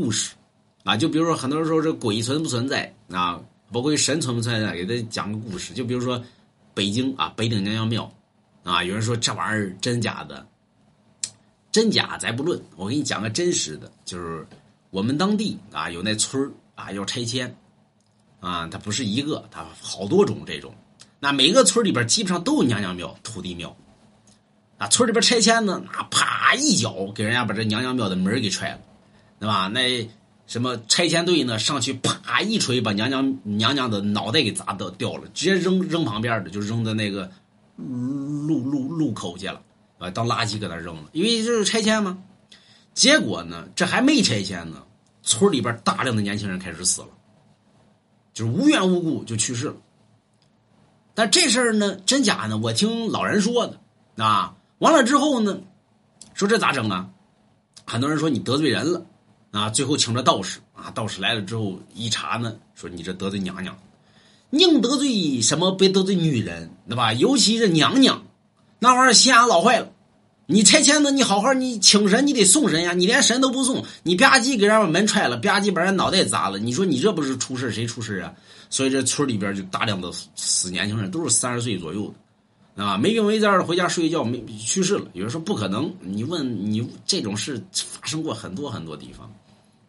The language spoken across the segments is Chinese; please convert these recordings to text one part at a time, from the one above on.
故事啊，就比如说很多人说这鬼存不存在啊，包括神存不存在，给他讲个故事。就比如说北京啊，北顶娘娘庙啊，有人说这玩意儿真假的，真假咱不论，我给你讲个真实的，就是我们当地啊有那村啊要拆迁啊，它不是一个，它好多种这种。那每个村里边基本上都有娘娘庙、土地庙。啊，村里边拆迁呢，那啪一脚给人家把这娘娘庙的门给踹了，对吧？那什么拆迁队呢，上去啪一锤，把娘娘娘娘的脑袋给砸掉掉了，直接扔扔旁边的，就扔在那个路路路口去了，啊，当垃圾搁那扔了，因为这是拆迁嘛。结果呢，这还没拆迁呢，村里边大量的年轻人开始死了，就是无缘无故就去世了。但这事儿呢，真假呢？我听老人说的啊。完了之后呢，说这咋整啊？很多人说你得罪人了啊！最后请了道士啊，道士来了之后一查呢，说你这得罪娘娘，宁得罪什么？别得罪女人，对吧？尤其是娘娘，那玩意儿心眼老坏了。你拆迁呢，你好好你请神，你得送神呀，你连神都不送，你吧唧给人家门踹了，吧唧把人脑袋砸了，你说你这不是出事谁出事啊？所以这村里边就大量的死年轻人，都是三十岁左右的。啊，没病没灾的回家睡觉，没去世了。有人说不可能，你问你这种事发生过很多很多地方，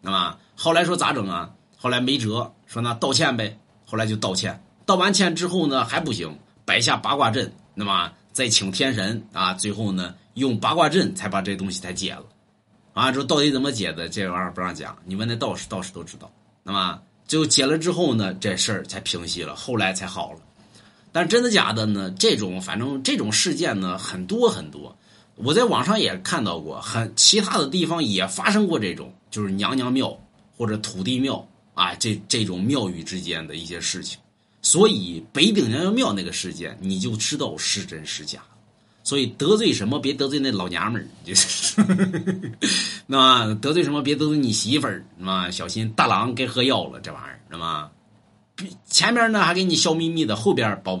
那么后来说咋整啊？后来没辙，说那道歉呗。后来就道歉，道完歉之后呢还不行，摆下八卦阵，那么再请天神啊，最后呢用八卦阵才把这东西才解了。啊，说到底怎么解的？这玩意儿不让讲，你问那道士，道士都知道。那么最后解了之后呢，这事儿才平息了，后来才好了。但真的假的呢？这种反正这种事件呢很多很多，我在网上也看到过，很其他的地方也发生过这种，就是娘娘庙或者土地庙啊，这这种庙宇之间的一些事情。所以北顶娘娘庙那个事件，你就知道是真是假。所以得罪什么别得罪那老娘们儿，那得罪什么别得罪你媳妇儿，那小心大郎该喝药了，这玩意儿，那么。前面呢还给你笑眯眯的，后边保不齐。